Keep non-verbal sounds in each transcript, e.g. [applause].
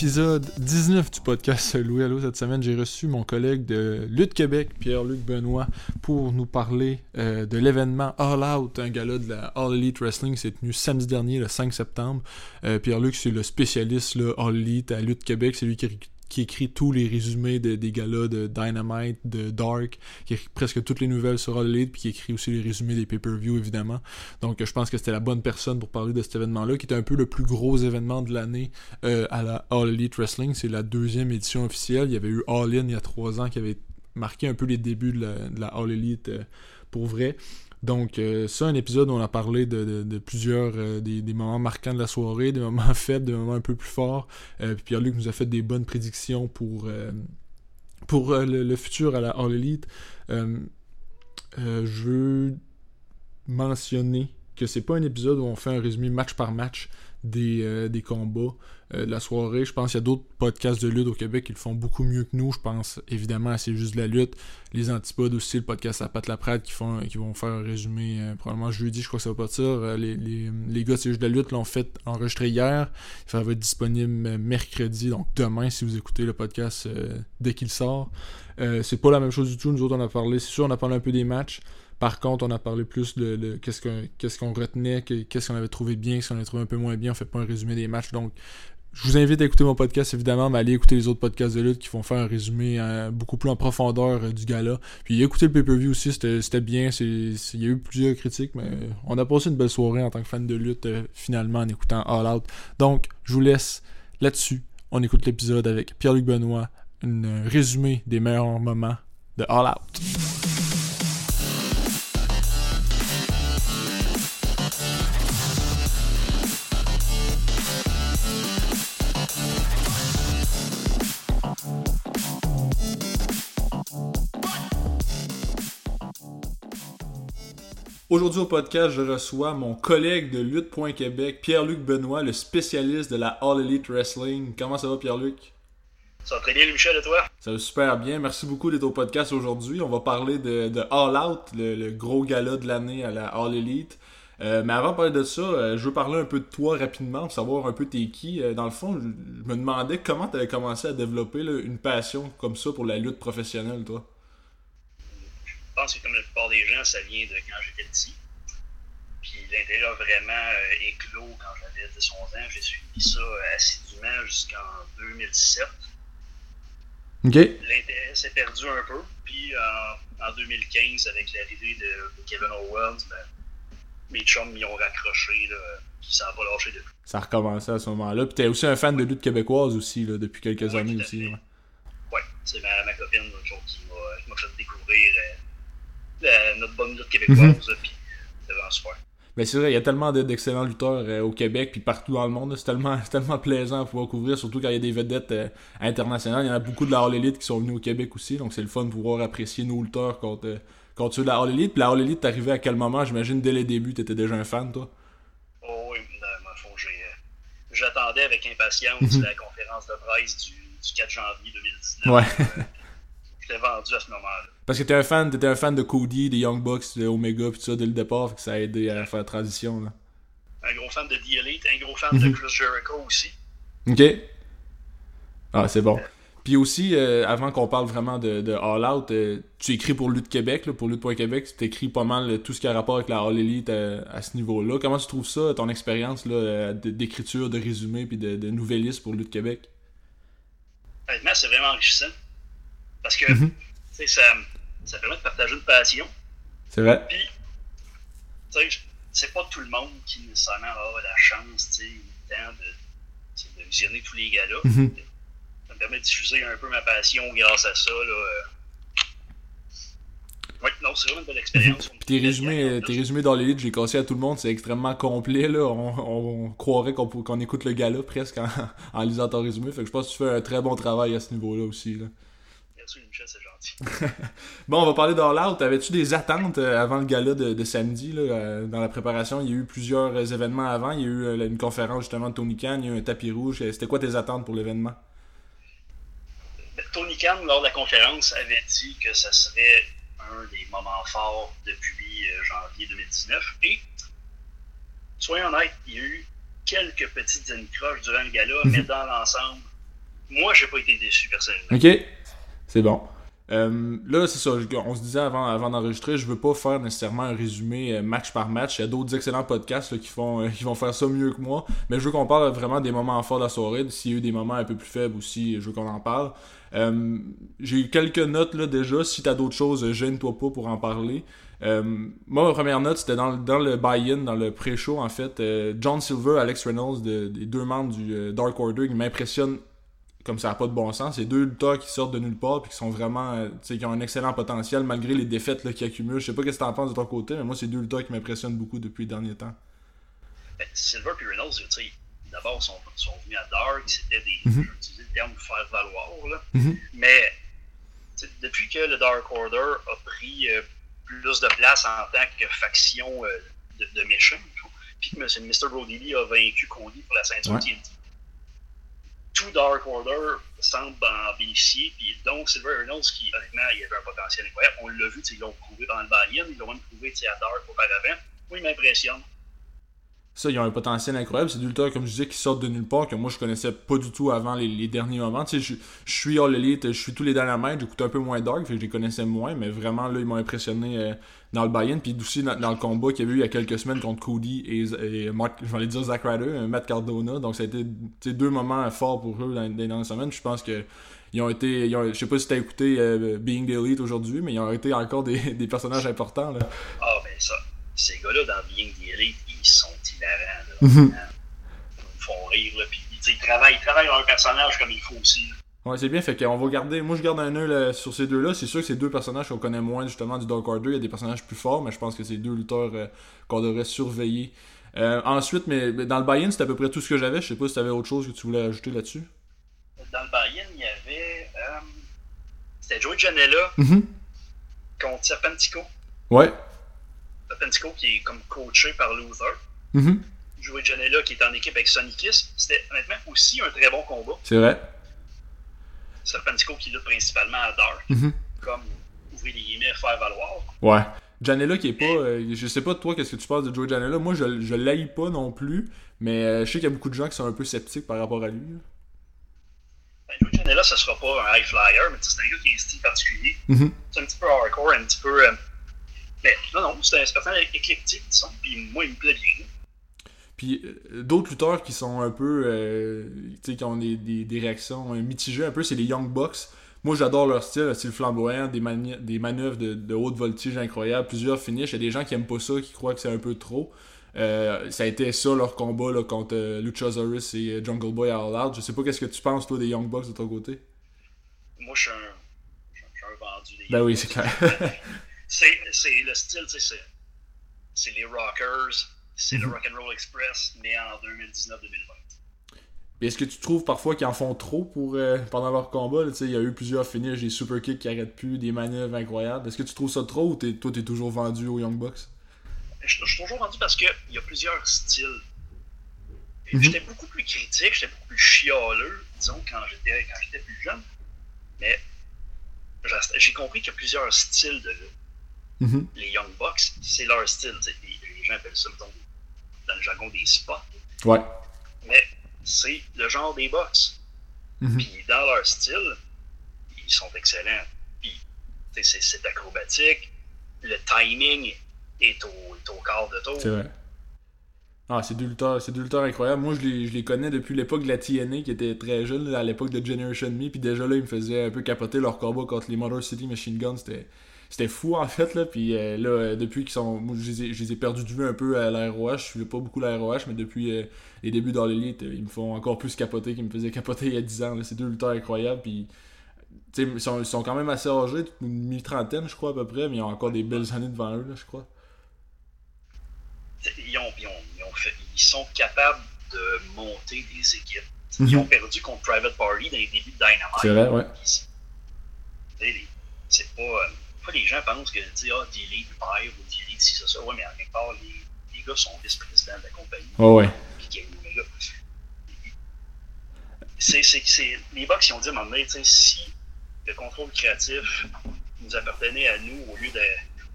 Épisode 19 du podcast [laughs] Louis Allo. Cette semaine, j'ai reçu mon collègue de Lutte Québec, Pierre-Luc Benoît, pour nous parler euh, de l'événement All Out, un gala de la All Elite Wrestling. C'est tenu samedi dernier, le 5 septembre. Euh, Pierre-Luc, c'est le spécialiste là, All Elite à Lutte Québec. C'est lui qui qui écrit tous les résumés de, des galas de Dynamite, de Dark, qui écrit presque toutes les nouvelles sur All Elite, puis qui écrit aussi les résumés des pay-per-view, évidemment. Donc je pense que c'était la bonne personne pour parler de cet événement-là, qui était un peu le plus gros événement de l'année euh, à la All Elite Wrestling. C'est la deuxième édition officielle. Il y avait eu All In il y a trois ans qui avait marqué un peu les débuts de la, de la All Elite euh, pour vrai. Donc, euh, ça, un épisode où on a parlé de, plusieurs euh, des, moments marquants de la soirée, des moments [laughs] faibles, des moments un peu plus forts. Euh, puis Pierre-Luc nous a fait des bonnes prédictions pour, le, futur à la All Elite. je veux mentionner que c'est pas un épisode où on fait un résumé match par match des combats. Euh, la soirée. Je pense qu'il y a d'autres podcasts de lutte au Québec qui le font beaucoup mieux que nous. Je pense évidemment à C'est juste de la lutte. Les Antipodes aussi, le podcast à Pat Laprade qui, font, qui vont faire un résumé euh, probablement jeudi, je crois que ça va de ça. les, les, les, gars C'est juste de la lutte l'ont fait enregistrer hier. Ça va être disponible mercredi, donc demain si vous écoutez le podcast euh, dès qu'il sort. c'est pas la même chose du tout. Nous autres, on a parlé, c'est sûr, on a parlé un peu des matchs. Par contre, on a parlé plus de, qu'est-ce qu'on retenait, qu'est-ce qu'on avait trouvé bien, qu'est-ce qu'on avait trouvé un peu moins bien. On fait pas un résumé des matchs. Donc, je vous invite à écouter mon podcast, évidemment, mais allez écouter les autres podcasts de lutte qui vont faire un résumé euh, beaucoup plus en profondeur euh, du gala. Puis écouter le pay-per-view aussi, c'était bien. Il y a eu plusieurs critiques, mais on a passé une belle soirée en tant que fan de lutte, euh, finalement, en écoutant All Out. Donc, je vous laisse là-dessus. On écoute l'épisode avec Pierre-Luc Benoît, un résumé des meilleurs moments de All Out. Aujourd'hui au podcast, je reçois mon collègue de Lutte.Québec, Pierre-Luc Benoît, le spécialiste de la All Elite Wrestling. Comment ça va, Pierre-Luc? Ça va très bien, Michel, et toi? Ça va super bien. Merci beaucoup d'être au podcast aujourd'hui. On va parler de, All Out, le, gros gala de l'année à la All Elite. Euh, mais avant de parler de ça, euh, je veux parler un peu de toi rapidement, pour savoir un peu t'es qui. Euh, dans le fond, je, me demandais comment tu avais commencé à développer une passion comme ça pour la lutte professionnelle, toi pense que comme la plupart des gens, ça vient de quand j'étais petit. Puis l'intérêt a vraiment euh, éclos quand j'avais 10-11 ans. J'ai suivi ça assidûment jusqu'en 2017. L'intérêt s'est perdu un peu. Puis en 2015, avec l'arrivée de, Kevin Owens, ben, mes chums m'y ont raccroché. Là, puis ça n'a pas lâché depuis. Ça a recommencé à ce moment-là. Puis t'es aussi un fan de lutte québécoise aussi, là, depuis quelques années aussi. Ouais, ouais c'est ma, ma, copine qui m'a fait découvrir euh, notre bonne lutte québécoise. Puis c'est vraiment super. Mais c'est vrai, il y a tellement d'excellents lutteurs euh, au Québec puis partout dans le monde. C'est tellement, [laughs] tellement plaisant à pouvoir couvrir, surtout quand il y a des vedettes euh, internationales. Il y en a beaucoup de la All Elite qui sont venus au Québec aussi, donc c'est le fun de pouvoir apprécier nos lutteurs contre, euh, contre ceux de la All Elite. Puis la All Elite, t'arrivais à quel moment? J'imagine dès les débuts, t'étais déjà un fan, toi Oh oui, fond, j'attendais avec impatience mhm. la conférence de presse du, du 4 janvier 2019. Ouais. J'étais vendu à ce moment-là. Parce que t'es un fan, t'étais un fan de Cody, des Young Bucks, de Omega, pis tout ça dès le départ, que ça a aidé à faire la transition. Là. Un gros fan de The Elite, un gros fan de mhm. Chris Jericho aussi. Ok. Ah, c'est bon. Puis aussi, euh, avant qu'on parle vraiment de, de All Out, euh, tu écris pour Lutte Québec, là, pour Lutte.Québec, tu écris pas mal tout ce qui a rapport avec la All Elite euh, à, ce niveau-là. Comment tu trouves ça, ton expérience d'écriture, de, résumé, puis de, de nouvelliste pour Lutte Québec? Honnêtement, c'est vraiment enrichissant. Parce que, tu sais, ça ça permet de partager une passion. C'est vrai. Puis, tu sais, c'est pas tout le monde qui nécessairement a la chance, tu sais, le temps de, de, visionner tous les gars-là. Mhm. Ça me permet de diffuser un peu ma passion grâce à ça, là. Euh. Oui, non, c'est vraiment une belle expérience. Puis tes résumés, tes résumés dans l'élite, j'ai cassé à tout le monde, c'est extrêmement complet. Là. On, on croirait qu'on écoute le gars-là presque en, [laughs] en, lisant ton résumé. Fait que je pense que tu fais un très bon travail à ce niveau-là aussi. Là. [laughs] bon, on va parler d'All Out. Avais-tu des attentes euh, avant le gala de, samedi là, euh, dans la préparation? Il y a eu plusieurs euh, événements avant. Il y a eu une conférence justement de Tony Khan, il y a eu un tapis rouge. C'était quoi tes attentes pour l'événement? Ben, Tony Khan, lors de la conférence, avait dit que ça serait un des moments forts depuis janvier 2019. Et, soyons honnêtes, il y a eu quelques petites anicroches durant le gala, mais [laughs] dans l'ensemble, moi, j'ai pas été déçu personnellement. Ok, c'est bon. Euh, là, c'est ça. On se disait avant, d'enregistrer, je veux pas faire nécessairement un résumé euh, match par match. Il y a d'autres excellents podcasts qui, font, euh, qui vont faire ça mieux que moi. Mais je veux qu'on parle vraiment des moments forts de la soirée. S'il y a eu des moments un peu plus faibles aussi, je veux qu'on en parle. J'ai eu quelques notes là déjà. Si t'as d'autres choses, gêne-toi pas pour en parler. moi, ma première note, c'était dans, dans, le buy-in, dans le pré-show, en fait. John Silver, Alex Reynolds, des deux membres du Dark Order, ils m'impressionnent comme ça n'a pas de bon sens. C'est deux lutteurs qui sortent de nulle part puis qui sont vraiment, euh, tu sais, qui ont un excellent potentiel malgré les défaites qu'ils accumulent. Je sais pas ce que tu en penses de ton côté, mais moi, c'est deux lutteurs qui m'impressionnent beaucoup depuis le dernier temps. Ben, Silver et Reynolds, tu sais, d'abord, sont, sont venus à Dark, c'était des, mm -hmm. le terme faire valoir, là. Mm-hmm. Mais, depuis que le Dark Order a pris euh, plus de place en tant que faction euh, de, de méchants, puis que Mr. Brody Lee a vaincu Cody pour la ceinture ouais. TNT, tout Dark Order semble en bénéficier. Puis donc, Silver Reynolds, qui honnêtement, il avait un potentiel incroyable. On l'a vu, ils l'ont prouvé dans le buy-in, ils l'ont même prouvé à Dark auparavant. Moi, il m'impressionne. Ça, ils ont un potentiel incroyable. C'est des comme je disais, qui sortent de nulle part, que moi, je connaissais pas du tout avant les, derniers moments. Tu sais, je, suis All Elite, je suis tous les derniers mètres, j'écoute un peu moins Dark, je les connaissais moins, mais vraiment, là, ils m'ont impressionné euh, dans le buy-in. Puis aussi, dans, le combat qu'il y avait eu il y a quelques semaines contre Cody et, Mark, je vais dire Zack Ryder, Matt Cardona. Donc, ça a été deux moments forts pour eux dans, les dernières semaines. Je pense que ils ont été. Ils ont, je sais pas si t'as écouté euh, Being the Elite aujourd'hui, mais ils ont été encore des, [laughs] des personnages importants. Là. Ah, ben ça. Ces gars-là, dans Being the Elite, ils sont hilarants. Là. Mm -hmm. Ils me font rire. Là. Puis, ils, travaillent, ils travaillent leur personnage comme il faut aussi. Là. Ouais, c'est bien, fait qu'on va garder. Moi, je garde un œil sur ces deux-là. C'est sûr que c'est deux personnages qu'on connaît moins, justement, du Dark Order. Il y a des personnages plus forts, mais je pense que c'est deux lutteurs euh, qu'on devrait surveiller. Euh, ensuite, mais dans le buy-in, c'était à peu près tout ce que j'avais. Je sais pas si tu avais autre chose que tu voulais ajouter là-dessus. Dans le buy-in, il y avait. Euh, c'était Joey Janela mm -hmm. contre Serpentico. Ouais. Serpentico qui est comme coaché par Luther. Mm -hmm. Joey Janela qui est en équipe avec Sonny Kiss. C'était honnêtement aussi un très bon combat. C'est vrai. Serpentico qui lutte principalement à Dark. Mm -hmm. Comme, ouvrir les guillemets, faire valoir. Ouais. Janela qui est pas. Euh, je sais pas toi qu'est-ce que tu penses de Joey Janela. Moi je, je l'haïs pas non plus. Mais euh, je sais qu'il y a beaucoup de gens qui sont un peu sceptiques par rapport à lui. Ben, Joey Janela, ce sera pas un high flyer, mais c'est un gars qui a un style particulier. Mm -hmm. C'est un petit peu hardcore, un petit peu. Euh... Mais non, non, c'est un, un personnage éclectique, disons. Puis moi, il me plaît bien. Puis euh, d'autres lutteurs qui sont un peu. Euh, tu sais, qui ont des, des, des réactions mitigées un peu, c'est les Young Bucks. Moi, j'adore leur style, style flamboyant, des, mani des manœuvres de, de, haute voltige incroyables, plusieurs finishes. Il y a des gens qui aiment pas ça, qui croient que c'est un peu trop. Euh, ça a été ça leur combat là, contre euh, Luchasaurus et Jungle Boy à All Out. Je sais pas qu'est-ce que tu penses, toi, des Young Bucks de ton côté? Moi, je suis un, je suis un vendu des Ben oui, c'est clair. [laughs] c'est le style, tu sais, c'est les Rockers, c'est le Rock'n'Roll Express, mais en 2019-2020. Est-ce que tu trouves parfois qu'ils en font trop pour euh, pendant leur combat? Il y a eu plusieurs finishes, des super kicks qui arrêtent plus, des manœuvres incroyables. Est-ce que tu trouves ça trop ou es, toi, tu es toujours vendu aux Young Bucks? Je, je suis toujours vendu parce qu'il y a plusieurs styles. Mm -hmm. J'étais beaucoup plus critique, j'étais beaucoup plus chialeux, disons, quand j'étais plus jeune. Mais j'ai compris qu'il y a plusieurs styles de lutte. Mm -hmm. Les Young Bucks, c'est leur style. Les, les gens appellent ça, mettons, dans le jargon des spots. Ouais. Mais c'est le genre des box. Mm -hmm. Puis dans leur style, ils sont excellents. Puis c'est acrobatique, le timing est au, est au quart de tour. C'est vrai. Ah, c'est deux lutteurs, c'est incroyables. Moi, je les, je les connais depuis l'époque de la TNA, qui était très jeune, à l'époque de Generation Me. Puis déjà là, ils me faisaient un peu capoter leur combat contre les Motor City Machine Guns. C'était c'était fou en fait là puis euh, là euh, depuis qu'ils sont moi, je, les ai, je les ai perdus de vue un peu à l'ROH je suivais pas beaucoup l'ROH mais depuis euh, les débuts dans l'élite ils me font encore plus capoter qu'ils me faisaient capoter il y a 10 ans c'est deux lutteurs incroyables puis ils sont, ils sont quand même assez âgés une mi-trentaine je crois à peu près mais ils ont encore des belles années devant eux là je crois. Ils, ont, ils, ont, ils, ont fait, ils sont capables de monter des équipes. Mm -hmm. ils ont perdu contre Private Party dans les débuts de Dynamite. C'est vrai ouais. C'est pas fois, les gens pensent que, tu ah, D-League perd ou D-League si c'est ça. Ouais, mais en quelque part, les, les gars sont vice-présidents de la compagnie. Oh, ouais. Puis, c'est, les Bucks, ils ont dit à un moment donné, si le contrôle créatif nous appartenait à nous au lieu, de,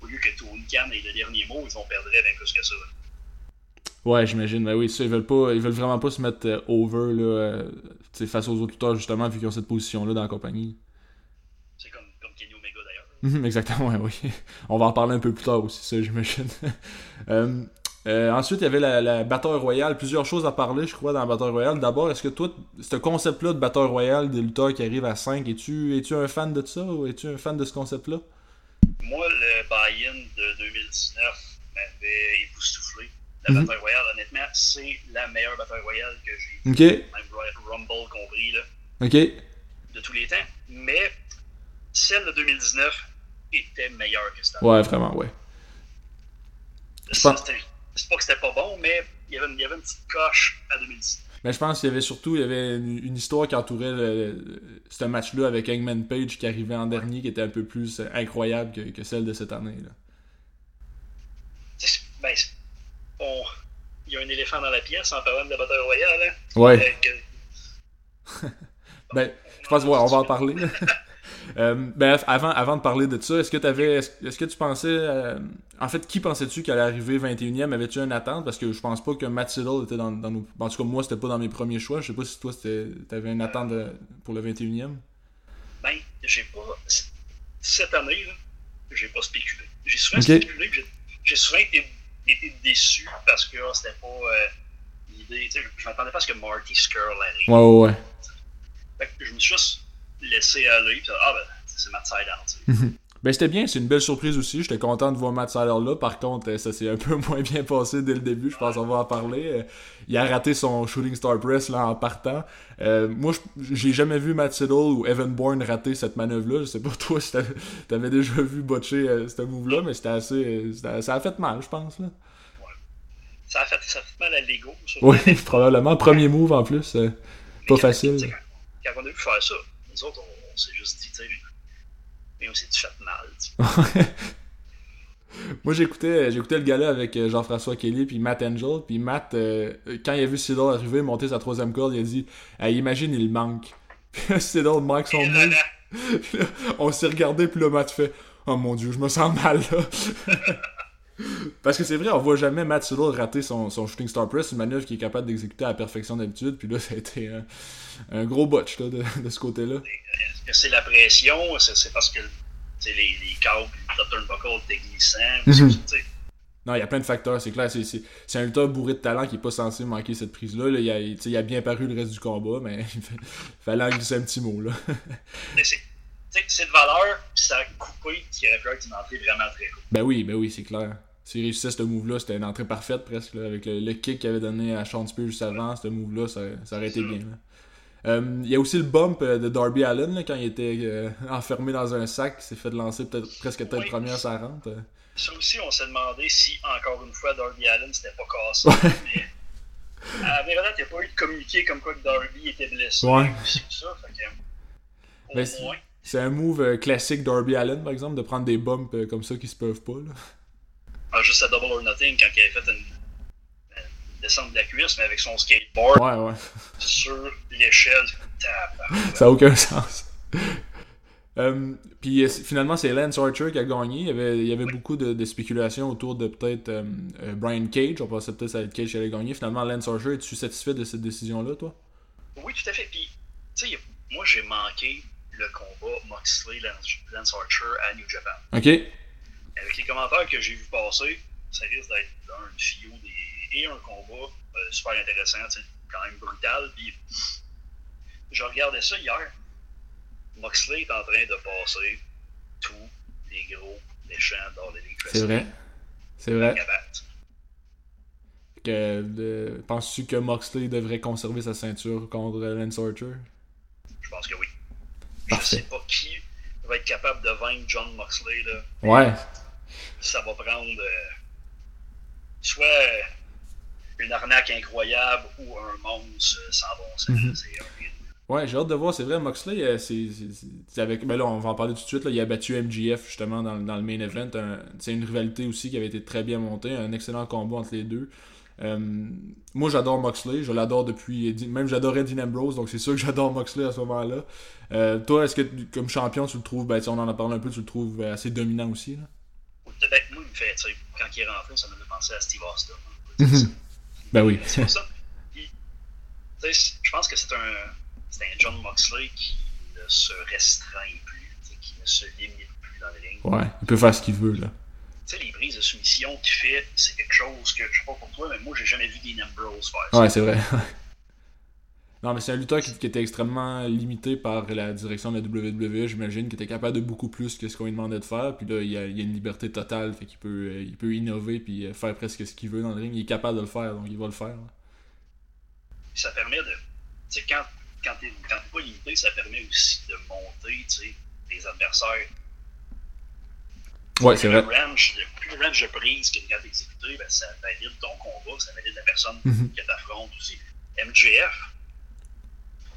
au lieu que Tony Khan ait le dernier mot, ils ont perdre bien plus que ça. Ouais, j'imagine. Ben oui, ça, ils veulent pas, ils veulent vraiment pas se mettre euh, over, là. Euh, face aux autres lutteurs, justement, vu qu'ils ont cette position-là dans la compagnie. C'est comme, comme Kenny Mhm, exactement, [laughs] oui. On va en parler un peu plus tard aussi, ça, j'imagine. [laughs] euh, euh, ensuite, il y avait la, la Battle Royale. Plusieurs choses à parler, je crois, dans la Battle Royale. D'abord, est-ce que toi, ce concept-là de Battle Royale, des lutteurs qui arrivent à 5, es-tu es un fan de ça ou es-tu un fan de ce concept-là? Moi, le buy-in de 2019 m'avait époustouflé. La mm -hmm. Battle Royale, honnêtement, c'est la meilleure Battle Royale que j'ai. Okay. Même Rumble compris, là. OK. De tous les temps. Mais celle de 2019 était meilleure que cette Ouais, vraiment, ouais. Je pense c'est pas que c'était pas bon, mais il y, avait une, il y avait une petite coche à 2010. Mais je pense qu'il y avait surtout il y avait une, une histoire qui entourait le, ce match-là avec Hangman Page qui arrivait en dernier, qui était un peu plus incroyable que, que celle de cette année. Là. Ben, on, il y a un éléphant dans la pièce en parlant de la bataille royale. Hein? Ouais. Euh, que... [laughs] ben, je pense ouais, on va en parler. [laughs] Euh, ben, avant, avant de parler de ça, est-ce que, avais, est-ce, que tu pensais. Euh, en fait, qui pensais-tu qu'elle allait arriver 21e Avais-tu une attente? Parce que je pense pas que Matt Siddle était dans, dans nos. En tout cas, moi, c'était pas dans mes premiers choix. Je sais pas si toi, t'avais une attente de, pour le 21e. Ben, j'ai pas. Cette année, là, j'ai pas spéculé. J'ai souvent okay. spéculé, j'ai, souvent été, été, déçu parce que oh, c'était pas euh, l'idée. Je m'attendais pas à ce que Marty Skrull arrive. Ouais, ouais, ouais. Fait que je me suis juste laissé aller. Puis, ah, ben, c'est Matt Sydal. ben, c'était bien, c'est une belle surprise aussi. J'étais content de voir Matt Sydal là. Par contre, ça s'est un [laughs] peu moins bien passé dès le début. Je pense qu'on va en parler. Il a raté son Shooting Star Press là, en partant. Euh, moi, j'ai jamais vu Matt Siddle ou Evan Bourne rater cette manœuvre-là. Je sais pas [laughs] toi si t'avais déjà vu botcher euh, ce move-là, mais c'était assez. ça a fait mal, je pense. Là. Ça a, fait, ça a fait mal à l'ego. Oui, [laughs] probablement. Premier move en plus. Euh, pas facile. Quand on a vu faire ça, nous autres, on, on s'est juste dit, tu sais, mais on s'est fait mal. [laughs] Moi, j'écoutais, j'écoutais le gars-là avec Jean-François Kelly puis Matt Angel. Puis Matt, euh, quand il a vu Siddle arriver, monter sa troisième corde, il a dit hey, Imagine, il manque. [laughs] Puis Siddle manque son move. [laughs] on s'est regardé, puis là, Matt fait Oh mon dieu, je me sens mal là. Parce que c'est vrai, on voit jamais Matt Siddle rater son, son Shooting Star Press, une manœuvre qu'il est capable d'exécuter à la perfection d'habitude. Puis là, [laughs] ça a été un, un gros botch là, de, de, ce côté-là. Est-ce que c'est la pression? C'est parce que les, les câbles, le turnbuckle étaient glissants mm -hmm. Non, il y a plein de facteurs, c'est clair. C'est un lutteur bourré de talent qui n'est pas censé manquer cette prise-là. Là. Il, a, il a bien paru le reste du combat, mais [laughs] il fallait en glisser un petit mot. là. [laughs] c'est de valeur, puis ça a coupé, qui aurait pu être une entrée vraiment très cool. Ben oui, ben oui, c'est clair. S'il réussissait ce move-là, c'était une entrée parfaite presque, là, avec le, le kick qu'il avait donné à Sean Spears juste avant, ce move-là, ça, ça, aurait été bien. Il euh, y a aussi le bump de Darby Allen là, quand il était euh, [laughs] enfermé dans un sac, il s'est fait lancer peut-être presque tête oui. première sa rente. Ça aussi, on s'est demandé si, encore une fois, Darby Allen s'était pas cassé. Ouais. Mais à il n'y a pas eu de communiqué comme quoi que Darby était blessé. Ouais. C'est un move euh, classique Darby Allen, par exemple, de prendre des bumps euh, comme ça qui se peuvent pas. Là. Ah, juste à Double or Nothing, quand il avait fait une, une descente de la cuisse, mais avec son skateboard ouais, ouais. [laughs] sur l'échelle. Ça n'a aucun sens. Um, [laughs] puis finalement, c'est Lance Archer qui a gagné. Il y avait, il y avait oui. beaucoup de, de, spéculations autour de peut-être um, uh, Brian Cage. On pensait peut-être que ça allait être Cage qui allait gagner. Finalement, Lance Archer, es-tu satisfait de cette décision-là, toi? Oui, tout à fait. Puis, tu sais, moi, j'ai manqué le combat Moxley-Lance Archer à New Japan. OK. Avec les commentaires que j'ai vu passer, ça risque d'être un fio des... et un combat euh, super intéressant, quand même brutal. Puis, je regardais ça hier. Moxley est en train de passer tous les gros méchants dans les ligues. C'est vrai. C'est vrai. Que, de... Penses-tu que Moxley devrait conserver sa ceinture contre Lance Archer? Je pense que oui. Parfait. Je sais pas qui va être capable de vaincre John Moxley. Là. Ouais. Ça va prendre euh, soit une arnaque incroyable ou un monstre sans bon sens. Mm -hmm. Ouais, j'ai hâte de voir. C'est vrai, Moxley, c'est avec. Ben là, on va en parler tout de suite. Là, il a battu MGF justement dans, dans le main event. C'est une rivalité aussi qui avait été très bien montée. Un excellent combat entre les deux. Euh, moi, j'adore Moxley. Je l'adore depuis. Même j'adorais Dean Ambrose, donc c'est sûr que [laughs] j'adore Moxley à ce moment-là. Euh, toi, est-ce que comme champion, tu le trouves. Ben, on en a parlé un peu, tu le trouves assez dominant aussi là? Ben, moi, il me fait. Quand il est rentré, ça m'a fait penser à Steve Austin. Hein, ben oui. C'est ça. Puis, je pense que c'est un un John Moxley qui ne se restreint plus, qui ne se limite plus dans le ring. Ouais, il peut faire ce qu'il veut, là. Tu sais, les brises de soumission qu'il fait, c'est quelque chose que, je sais pas pour toi, mais moi, j'ai jamais vu Dean Ambrose faire ça. Ouais, c'est vrai. [laughs] non, mais c'est un lutteur qui, qui, était extrêmement limité par la direction de la WWE, j'imagine, qui était capable de beaucoup plus que ce qu'on lui demandait de faire. Puis là, il y a, une liberté totale, fait qu'il peut, euh, il peut innover puis faire presque ce qu'il veut dans le ring. Il est capable de le faire, donc il va le faire. Là. Ça permet de. Tu sais, quand, quand t'es pas limité, ça permet aussi de monter, tu sais, des adversaires Ouais, c'est vrai. Range, le plus range de prise que quand exécuté, ben, ça valide ton combat, ça valide la personne mm -hmm. que t'affrontes aussi. MJF,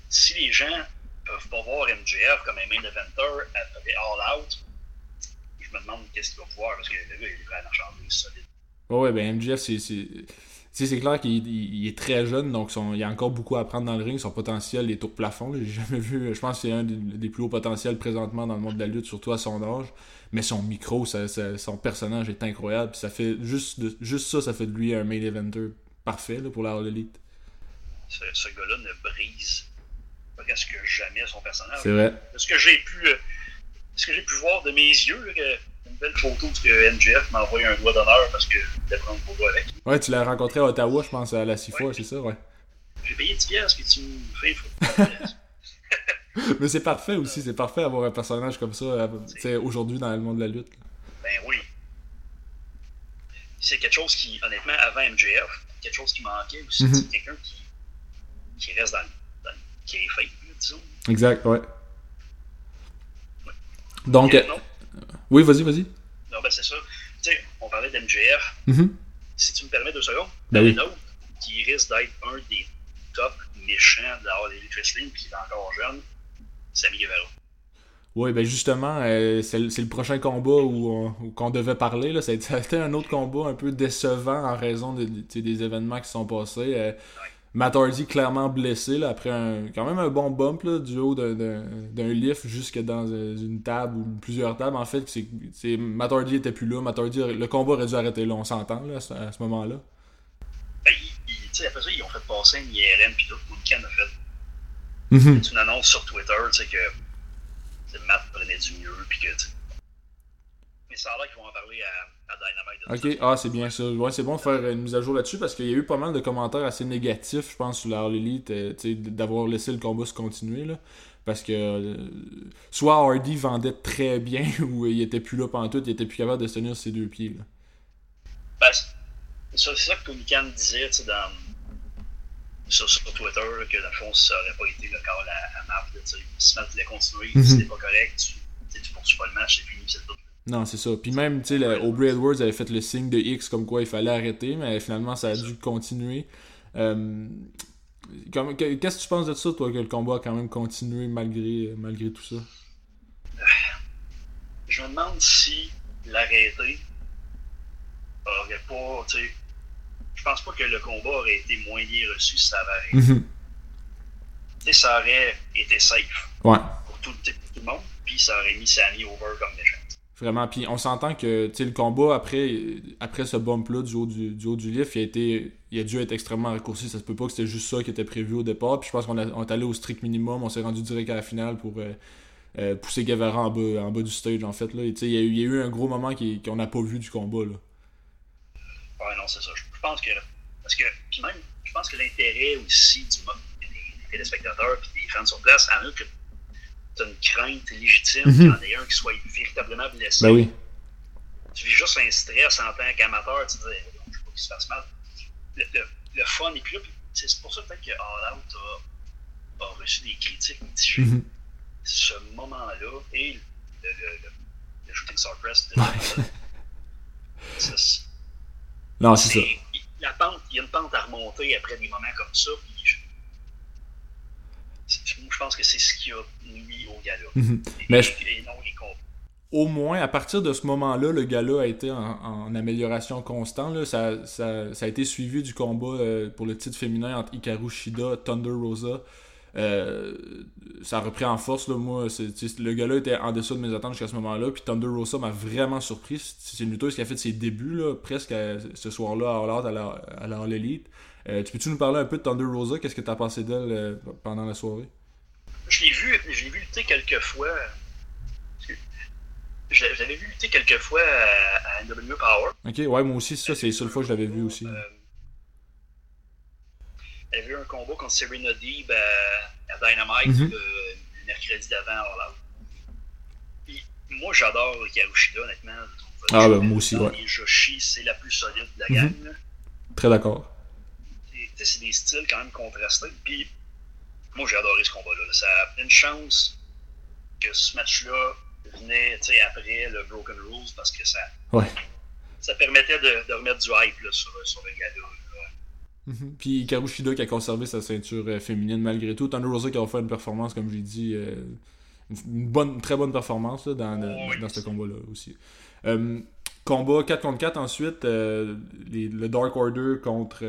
si les gens peuvent pas voir MJF comme un main eventer après All Out, je me demande qu'est-ce qu'il va pouvoir parce que le gars, il est vraiment marchandise solide. Ouais, ouais, ben MJF, c'est. c'est clair qu'il il est très jeune, donc son, il y a encore beaucoup à apprendre dans le ring. Son potentiel est au plafond. J'ai jamais vu. Je pense que c'est un des, des, plus hauts potentiels présentement dans le monde de la lutte, surtout à son âge. Mais son micro, ça, ça, son personnage est incroyable. ça fait juste, de, juste ça, ça fait de lui un main eventer parfait là, pour la All Elite. Ce, ce gars-là ne brise presque jamais son personnage. C'est vrai. Ce que j'ai pu, ce que j'ai pu voir de mes yeux, là, une belle photo que MJF m'a envoyé un doigt d'honneur parce que je voulais prendre photo avec. Ouais, tu l'as rencontré à Ottawa, je pense, à la CIFA, ouais. c'est ça, ouais. J'ai payé 10 pièces puis tu me fais une photo. [laughs] Mais c'est parfait aussi, c'est parfait d'avoir un personnage comme ça aujourd'hui dans le monde de la lutte. Ben oui. C'est quelque chose qui, honnêtement, avant MJF, quelque chose qui manquait aussi, mm -hmm. c'est quelqu'un qui, qui reste dans, dans qui est fake, disons. Exact, ouais. ouais. Donc, euh, oui, vas-y, vas-y. Non, ben c'est ça. Tu sais, on parlait d'MJF. Mm -hmm. Si tu me permets deux secondes, ben oui. autre qui risque d'être un des top méchants de la Elite Wrestling, qui est encore jeune, Sammy Guevara. Oui, ben justement, euh, c'est le, le, prochain combat où, qu'on devait parler. Là. Ça, a été, un autre combat un peu décevant en raison de, de, des événements qui sont passés. Euh, ouais. Matt Hardy clairement blessé là, après un, quand même un bon bump là, du haut d'un lift jusque dans une table ou plusieurs tables. En fait, c'est Matt Hardy était plus là. Matt Hardy, le combat aurait dû arrêter là, on s'entend à ce, moment-là. Ben, il, après ça, ils ont fait passer une IRM puis tout. Woodcan a fait mm -hmm. une annonce sur Twitter, que Matt prenait du mieux, puis que. Ça a l'air qu'ils vont en parler à, à Dynamite. Ok, ah, c'est bien ça. Ouais, c'est bon de faire une mise à jour là-dessus parce qu'il y a eu pas mal de commentaires assez négatifs, je pense, sur la All Elite, euh, d'avoir laissé le combat se continuer. Là. Parce que euh, soit Hardy vendait très bien [laughs] ou il était plus là pendant tout, il était plus capable de se tenir ses deux pieds. Là. Ben, c'est ça que Tony Khan disait, dans sur, sur Twitter là, que dans le fond ça aurait pas été le cas à, à Matt si Matt voulait continuer mm -hmm. c'était pas correct tu, tu poursuis pas le match c'est fini c'est tout non c'est ça puis même tu sais Aubrey Edwards avait fait le signe de X comme quoi il fallait arrêter mais finalement ça a dû continuer euh, qu'est-ce que tu penses de ça toi que le combat a quand même continué malgré malgré tout ça? Je me demande si l'arrêter aurait pas tu sais je pense pas que le combat aurait été moins bien reçu si ça avait arrêté. Mm -hmm. Ça aurait été safe ouais. pour tout, tout, le monde, puis ça aurait mis Sammy over comme méchant. Vraiment, puis on s'entend que le combat après, après ce bump-là du haut du, du haut du lift, il a, été, il a dû être extrêmement raccourci. Ça se peut pas que c'était juste ça qui était prévu au départ. Puis je pense qu'on est allé au strict minimum, on s'est rendu direct à la finale pour euh, euh, pousser Guevara en bas, en bas du stage en fait. Là. Il, y a eu, il y a eu un gros moment qu'on n'a pas vu du combat. Là. Ouais, non, c'est ça. Je pense que. Parce que, même, je pense que l'intérêt aussi du des, des téléspectateurs et des fans sur place, à que une crainte légitime mm -hmm. qu'il y en ait un qui soit véritablement blessé. Ben oui. Tu vis juste un stress en tant qu'amateur, tu dis, je veux pas qu'il se fasse mal. Le, le, le fun est plus là. C'est pour ça peut-être que All Out a, a, reçu des critiques mitigées. Mm -hmm. Ce moment-là et le, le, le, le Shooting Star Press de Non, c'est ça. Il y a une pente à remonter après des moments comme ça. Puis je, je pense que c'est ce qui a nuit au gars-là. Mm -hmm. et, Mais je... et non. Au moins, à partir de ce moment-là, le gars-là a été en, en amélioration constante. Ça, ça, ça, a été suivi du combat euh, pour le titre féminin entre Hikaru Shida et Thunder Rosa. Euh, ça a repris en force. Là. Moi, le gars-là était en dessous de mes attentes jusqu'à ce moment-là. Puis Thunder Rosa m'a vraiment surpris. C'est une lutteuse qui a fait ses débuts là, presque à, ce soir-là à All Out à la, à la All Elite. Euh, tu peux-tu nous parler un peu de Thunder Rosa? Qu'est-ce que tu as pensé d'elle euh, pendant la soirée? Je l'ai vu, je l'ai vu lutter quelques fois. Je l'avais vu lutter quelques fois à, à NW Power. Ok, ouais, moi aussi, ça, c'est la seule fois que je l'avais vu aussi. Euh, elle avait eu un combat contre Serena Deeb à, à Dynamite Mhm. le, le mercredi d'avant. Puis, moi, j'adore Karushida, honnêtement. Je trouve- Ah, ben, moi aussi, ouais. Joshi, c'est la plus solide de la Mhm. gang. Très d'accord. C'est des styles quand même contrastés. Puis, moi, j'ai adoré ce combat-là. Ça a une chance que ce match-là venait après le Broken Rules parce que ça, Ouais. ça permettait de, de remettre du hype là, sur, sur le gars-là. là. Mhm. Puis Karushida qui a conservé sa ceinture euh, féminine malgré tout. Thunder Rosa qui a fait une performance, comme j'ai dit, euh, une, bonne, une très bonne performance là, dans, Oui. dans ce combat-là aussi. Euh, combat 4 contre 4 ensuite, les- le Dark Order contre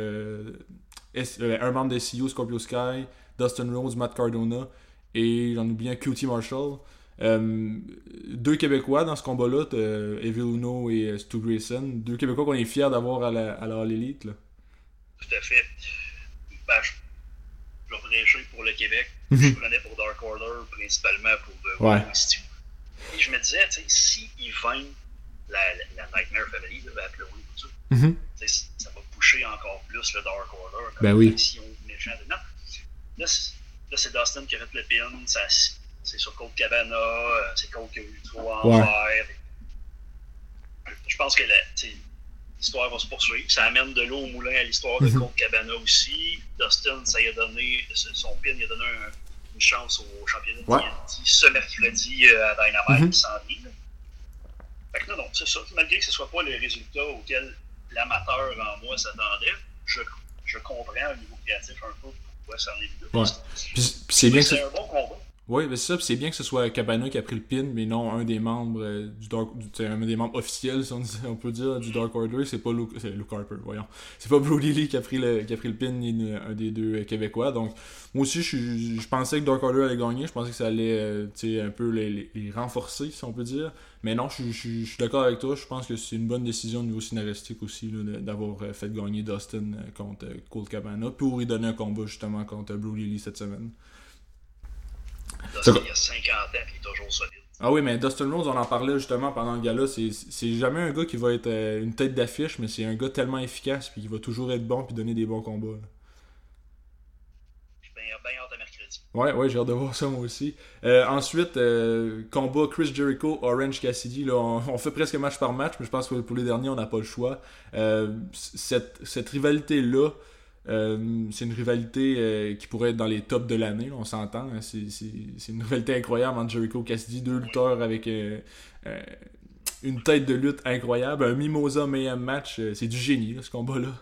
un membre de SEO, Scorpio Sky, Dustin Rhodes, Matt Cardona et j'en oublie un QT Marshall. Euh, deux Québécois dans ce combat-là, euh, Evil Uno et euh, Stu Grayson. Deux Québécois qu'on est fiers d'avoir à la, à. Là. Tout à fait. Ben, je, je vais prêcher pour le Québec. Mhm. Je prenais pour Dark Order, principalement pour The Ouais. Et je me disais, si ils vainquent la, Nightmare Family, là, appelons-le comme ça, Mhm. tu sais, ça va pousser encore plus le Dark Order comme Ben oui. méchante. Non. Là, c'est là, c'est Dustin qui a fait le pin. C'est sur Cold Cabana. euh, C'est Cold qui a eu trop en Ouais. Je pense que l'histoire va se poursuivre. Ça amène de l'eau au moulin à l'histoire de Mhm. Cold Cabana aussi. Dustin, ça lui a donné, son pin, il a donné un- une chance au championnat de Ouais. TNT ce mercredi euh, à Dynamite qui s'en vient. là. Fait que non, non, c'est ça. Malgré que ce soit pas le résultat auquel l'amateur en moi s'attendait, je, je comprends au niveau créatif un peu pourquoi ça en est venu. Ouais. C'est bien que un bon combat. Oui, mais c'est ça, c'est bien que ce soit Cabana qui a pris le pin, mais non un des membres euh, du Dark, du- un des membres officiels, si on, peut dire, du Dark Order, c'est pas Luke, Luke Harper, voyons. C'est pas Brody Lee qui a pris le, qui a pris le pin, ni un des deux euh, Québécois. Donc, moi aussi, je, pensais que Dark Order allait gagner, je pensais que ça allait, euh, un peu les, renforcer, si on peut dire. Mais non, je, suis- d'accord avec toi, je pense que c'est une bonne décision au niveau scénaristique aussi, d'avoir fait gagner Dustin contre Colt Cabana, pour lui donner un combat justement contre Brody Lee cette semaine. Il y a 50 ans et il est toujours solide. Ah oui, mais Dustin Rhodes, on en parlait justement pendant le gala, c'est c'est jamais un gars qui va être euh, une tête d'affiche, mais c'est un gars tellement efficace puis qui va toujours être bon puis donner des bons combats. là. Je suis bien bien hâte à mercredi. Ouais, ouais, j'ai hâte de voir ça moi aussi. Euh, ensuite, euh, combat Chris Jericho, Orange Cassidy. Là, on, on fait presque match par match, mais je pense que pour les derniers, on n'a pas le choix. Euh, cette cette rivalité-là, euh, c'est une rivalité euh, qui pourrait être dans les tops de l'année, on s'entend. hein. C'est une rivalité incroyable entre Jericho Cassidy, deux lutteurs avec euh, une tête de lutte incroyable. Un Mimosa Mayhem match, c'est du génie, là, ce combat-là.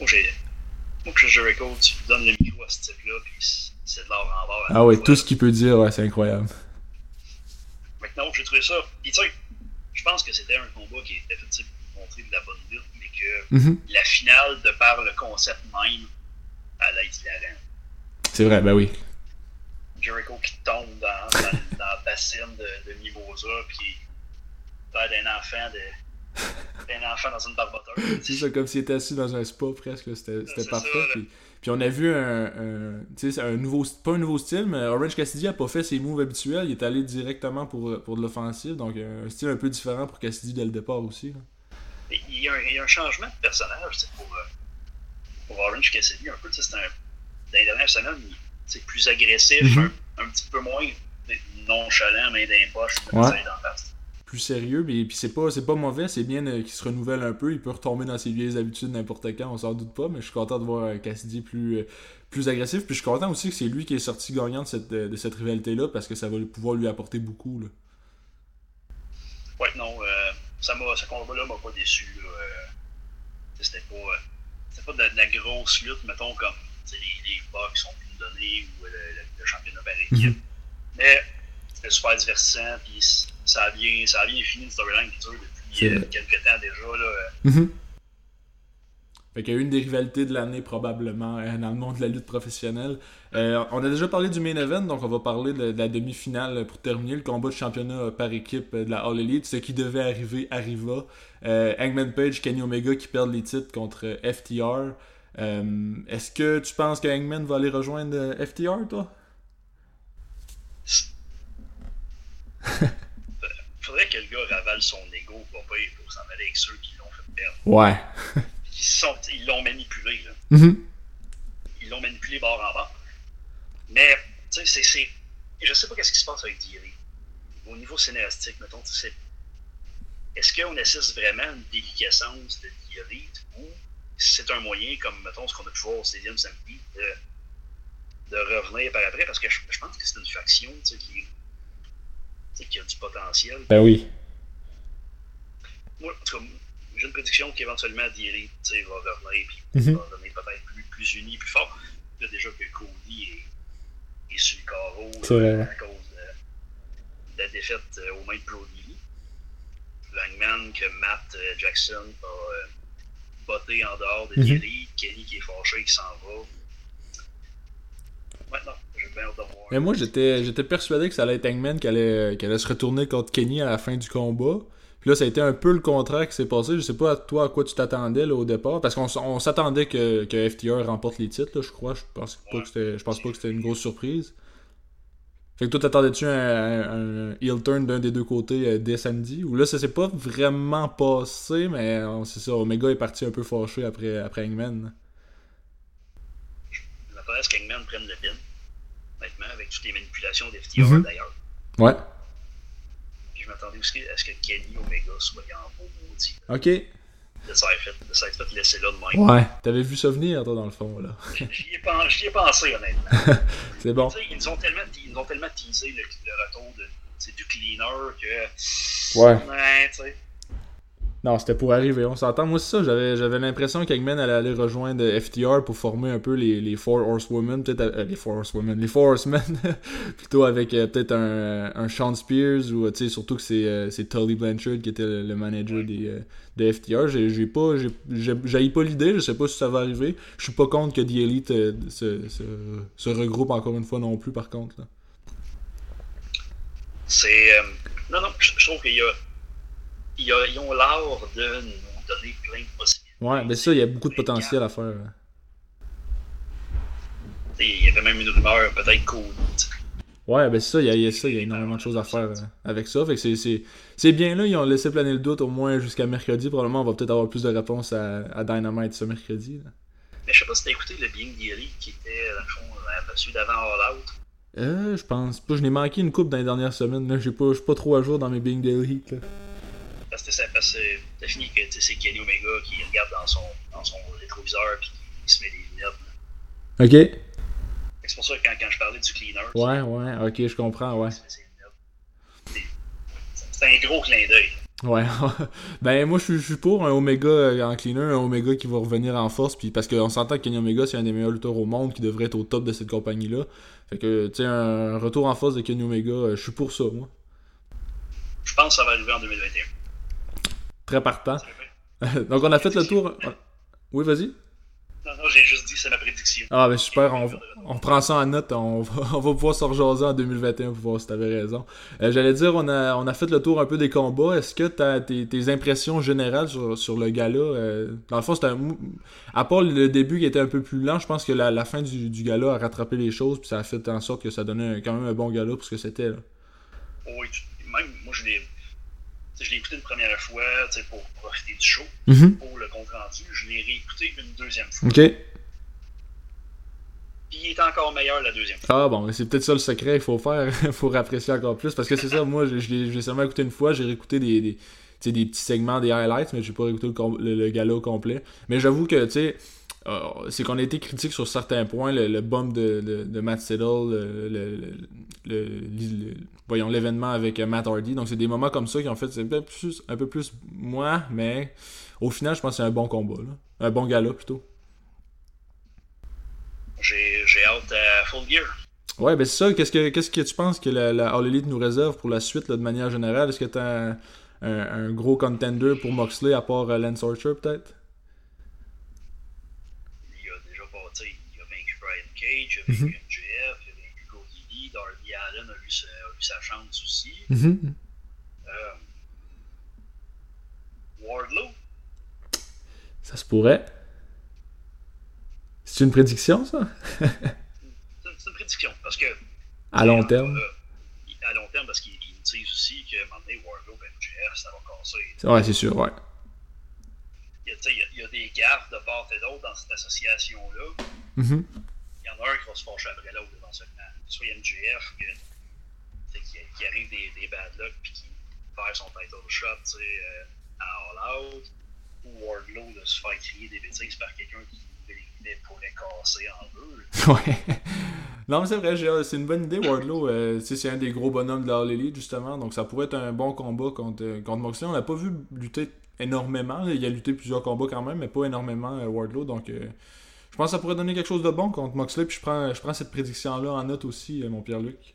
Moi, Chris Jericho, tu lui donnes le micro à ce type-là, puis c'est de l'or en bord. Ah ouais, tout ce qu'il peut dire, ouais, c'est incroyable. Maintenant, j'ai trouvé ça. Puis, tu sais, je pense que c'était un combat qui était fait pour montrer de la bonne Mhm. la finale, de par le concept même, être hilarant. C'est vrai, ben oui. Jericho qui tombe dans, dans, dans [laughs] la bassine de, de Mimosa, puis l'air d'un enfant de. d'un enfant dans une barboteuse. C'est ça, comme s'il était assis dans un spa presque, c'était parfait. puis, puis on a vu un, un, tu sais, c'est un nouveau, pas un nouveau style, mais Orange Cassidy a pas fait ses moves habituels, il est allé directement pour, pour de l'offensive, donc un style un peu différent pour Cassidy dès le départ aussi. là. Mais Il y, a un, il y a un changement de personnage pour, euh, pour Orange Cassidy, un peu. tu sais, C'est un, dans les dernières semaines, c'est plus agressif, Mhm. un, un petit peu moins nonchalant, main dans les poches, Ouais. face. Plus sérieux, mais puis c'est pas, c'est pas mauvais, c'est bien euh, qu'il se renouvelle un peu, il peut retomber dans ses vieilles habitudes n'importe quand, on s'en doute pas, mais je suis content de voir euh, Cassidy plus, euh, plus agressif, puis je suis content aussi que c'est lui qui est sorti gagnant de cette, de cette rivalité-là, parce que ça va pouvoir lui apporter beaucoup. Là. Ouais, non, euh, ça m'a, ce combat-là m'a pas déçu. euh, c'était pas, euh, c'était pas de, de la grosse lutte, mettons, comme les, les Bucks sont plus donnés ou euh, le, le- le championnat par équipe. Mhm. Mais c'était super divertissant, puis ça a bien, ça a bien fini une storyline qui dure depuis quelques temps déjà. Là, euh, Fait qu'il y a une des rivalités de l'année probablement euh, dans le monde de la lutte professionnelle. Euh, on a déjà parlé du main event, donc on va parler de, de la demi-finale pour terminer le combat de championnat par équipe de la All Elite. Ce qui devait arriver arriva. Euh, Hangman Page, Kenny Omega qui perdent les titres contre FTR. Euh, Est-ce que tu penses que Hangman va aller rejoindre FTR, toi? [laughs] Faudrait que le gars ravale son ego pour pas pour s'en aller avec ceux qui l'ont fait perdre. Ouais. [laughs] Ils sont, ils l'ont manipulé, là. Mhm. Ils l'ont manipulé bord en bord. Mais, tu sais, c'est, c'est. Je sais pas qu'est-ce qui se passe avec Thierry. Au niveau scénaristique, mettons, tu sais. Est-ce qu'on assiste vraiment à une déliquescence de Thierry ou c'est un moyen, comme, mettons, ce qu'on a pu voir au 16e samedi, de, de revenir par après? Parce que je, je pense que c'est une faction, tu sais, qui, qui a du potentiel. Ben oui. Moi, en tout cas, j'ai une prédiction qu'éventuellement tu sais, va revenir puis Mhm. va revenir peut-être plus, plus uni, plus fort. Là, déjà que Cody est, est sur le carreau euh, à cause de, de la défaite euh, aux mains de Brody Lee. L'Hangman que Matt euh, Jackson a euh, botté en dehors de Mhm. Thierry, Kenny qui est fâché, qui s'en va. Maintenant, j'ai bien hâte de voir. Mais moi, j'étais j'étais persuadé que ça allait être Hangman qui allait, qui allait se retourner contre Kenny à la fin du combat. Puis là, ça a été un peu le contraire qui s'est passé. Je sais pas, toi, à quoi tu t'attendais là, au départ. Parce qu'on s'attendait que, que FTR remporte les titres, là, je crois. Je pense pas que c'était je pense pas que c'était une grosse surprise. Fait que toi, t'attendais-tu un, un, un heel turn d'un des deux côtés euh, dès samedi? Ou là, ça s'est pas vraiment passé, mais euh, c'est ça. Omega est parti un peu fâché après, après Hangman. Je m'attendais à ce qu'Hangman prenne le pin, honnêtement, avec toutes les manipulations d'FTR Mhm. d'ailleurs. Ouais. Puis je m'attendais aussi à ce que Kenny Omega soit en beau maudit? Ok. De s'être fait, fait laisser là de même. Ouais. T'avais vu ça venir, toi, dans le fond, là. [laughs] J'y ai, pen- j'y ai pensé, honnêtement. [laughs] C'est bon. Ils, ont tellement, ils ont tellement teasé le, le retour de, du cleaner que. Ouais. Ouais, tu sais. Non, c'était pour arriver, on s'entend. Moi, c'est ça, j'avais, l'impression qu'Eggman allait aller rejoindre FTR pour former un peu les, les Four Horsewomen, peut-être euh, les Four Horsewomen, les Four Horsemen, [laughs] plutôt avec euh, peut-être un, un Sean Spears ou, tu sais, surtout que c'est, euh, Tully Blanchard qui était le, manager des, de FTR. J'ai, pas, j'ai, j'ai, pas l'idée, je sais pas si ça va arriver. Je suis pas contre que The Elite se, regroupe encore une fois non plus, par contre. C'est. non, non, je trouve qu'il y a. Ils ont l'art de nous donner plein de possibilités. Ouais, mais ça, il y a beaucoup de potentiel à faire. hein. Il y avait même une rumeur, peut-être sais. Ouais, ben c'est ça, il y, a- il y a ça, il y a énormément de choses à faire euh, avec ça. Fait que c'est, bien là, ils ont laissé planer le doute au moins jusqu'à mercredi. Probablement, on va peut-être avoir plus de réponses à, à Dynamite ce mercredi. là. Mais je sais pas si t'as écouté le Being Theory qui était, dans le fond, celui d'avant All Out. Euh, je pense pas. Je n'ai manqué une coupe dans les dernières semaines. Pas, je suis pas trop à jour dans mes Bing Daily. Là. Parce que ça parce que t'as fini que tu sais, c'est Kenny Omega qui regarde dans son, dans son rétroviseur puis il se met des lunettes. là. Ok. C'est pour ça que quand, quand je parlais du cleaner, Ouais, ouais, ok, je comprends, ouais. C'est- un gros clin d'œil. Ouais. [laughs] ben, moi, je suis- pour un Omega euh, en cleaner, un Omega qui va revenir en force. Puis parce qu'on s'entend que Kenny Omega, c'est un des meilleurs lutteurs au monde qui devrait être au top de cette compagnie-là. Fait que, tu sais, un retour en force de Kenny Omega, euh, je suis pour ça, moi. Je pense que ça va arriver en 2021. Très partant. [laughs] Donc, on a fait le tour. Oui, vas-y. Non, non, j'ai juste dit c'est ma prédiction. Ah, ben super, on, on prend ça en note, on va, [laughs] on va pouvoir se rejaser en 2021 pour voir si t'avais raison. Euh, J'allais dire, on a, on a fait le tour un peu des combats. Est-ce que t'as tes, tes impressions générales sur, sur le gala euh, Dans le fond, c'était un. À part le début qui était un peu plus lent, je pense que la, la fin du, du gala a rattrapé les choses, puis ça a fait en sorte que ça donnait un- quand même un bon gala pour ce que c'était. là. Oui, même moi, je l'ai je l'ai écouté une première fois pour profiter du show, Mhm. pour le compte rendu. Je l'ai réécouté une deuxième fois. Ok. Puis il est encore meilleur la deuxième fois. Ah bon, c'est peut-être ça le secret, il faut faire [laughs] pour apprécier encore plus. Parce que c'est ça, [laughs] moi, je, je l'ai je seulement écouté une fois, j'ai réécouté des, des, des petits segments, des highlights, mais j'ai pas réécouté le, le, le gala au complet. Mais j'avoue que, tu sais, c'est qu'on a été critique sur certains points, le, le bump de, de, de Matt Siddle, le, voyons, l'événement avec euh, Matt Hardy. Donc c'est des moments comme ça qui ont fait c'est un peu plus, un peu plus moi, mais au final, je pense que c'est un bon combat, là. un bon gala plutôt. J'ai hâte à Full Gear. Ouais, ben c'est ça. Qu'est-ce que, qu'est-ce que tu penses que la, la All Elite nous réserve pour la suite, là, de manière générale? Est-ce que t'as un, un, un gros contender pour Moxley, à part euh, Lance Archer, peut-être? Il a déjà pas, tu sais, il a vaincu Brian Cage, il a Mhm. vaincu MJF, il a vaincu Cody Lee, Darby Allen a eu, sa, a eu sa chance aussi. Mhm. Euh, Wardlow, Ça se pourrait. C'est une prédiction, ça? c'est une, prédiction parce que À long terme. euh, bêtises aussi que, à un moment donné, Wardlow et MJF, ça va casser. Ouais, c'est sûr, ouais. Il y, a, il, y a, il y a des gaffes de part et d'autre dans cette association-là. Mm -hmm. Il y a un qui va se fâcher après l'autre éventuellement. Soit MJF qui, qui, arrive des, des bad luck puis qui perd son title shot euh, à All Out, ou Wardlow de se faire crier des bêtises par quelqu'un qui les casser en deux. [laughs] Ouais. Non, mais c'est vrai, c'est une bonne idée, Wardlow. Euh, c'est un des gros bonhommes de la Elite, justement. Donc, ça pourrait être un bon combat contre, contre Moxley. On l'a pas vu lutter énormément. Il a lutté plusieurs combats quand même, mais pas énormément, euh, Wardlow. Donc, euh, je pense que ça pourrait donner quelque chose de bon contre Moxley. Puis, je prends, je prends cette prédiction-là en note aussi, euh, mon Pierre-Luc.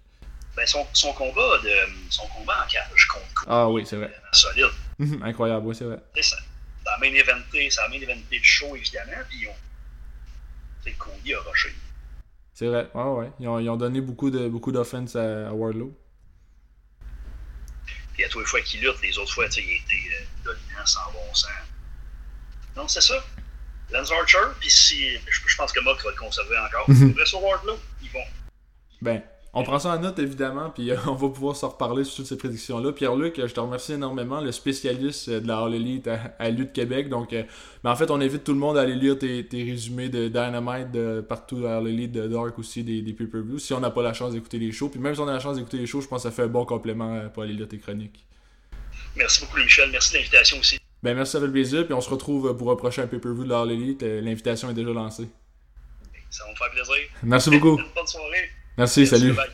Ben, son, son, combat de, son combat en cage contre Ah oui, c'est vrai. Solide. Incroyable, oui, c'est vrai. Ça, ça a main éventé, ça a main éventé de show, évidemment. Puis, on Cody a rushé. C'est vrai, ouais, ouais. Ils ont, ils ont donné beaucoup de beaucoup d'offense à, à, Wardlow. Puis à tous les fois qu'il lutte, les autres fois, il était euh, dominant sans bon sens. Non, c'est ça. Lance Archer, puis si. Je, je, pense que Mock va le conserver encore. Mm -hmm. sur Wardlow, ils vont. Ben, on prend ça en note, évidemment, puis [laughs] on va pouvoir se reparler sur toutes ces prédictions-là. Pierre-Luc, je te remercie énormément, le spécialiste de la All Elite à, à Lutte Québec. Donc, euh, mais en fait, on invite tout le monde à aller lire tes, tes résumés de Dynamite de partout à All Elite, de Dark aussi, des, des pay-per-views, si on n'a pas la chance d'écouter les shows. Puis même si on a la chance d'écouter les shows, je pense que ça fait un bon complément pour aller lire tes chroniques. Merci beaucoup, Michel. Merci de l'invitation aussi. Ben, merci, ça fait plaisir. Puis on se retrouve pour un prochain pay-per-view de la All Elite. L'invitation est déjà lancée. Ça va me faire plaisir. Merci beaucoup. [laughs] Bonne soirée. Merci, merci salut. Bye.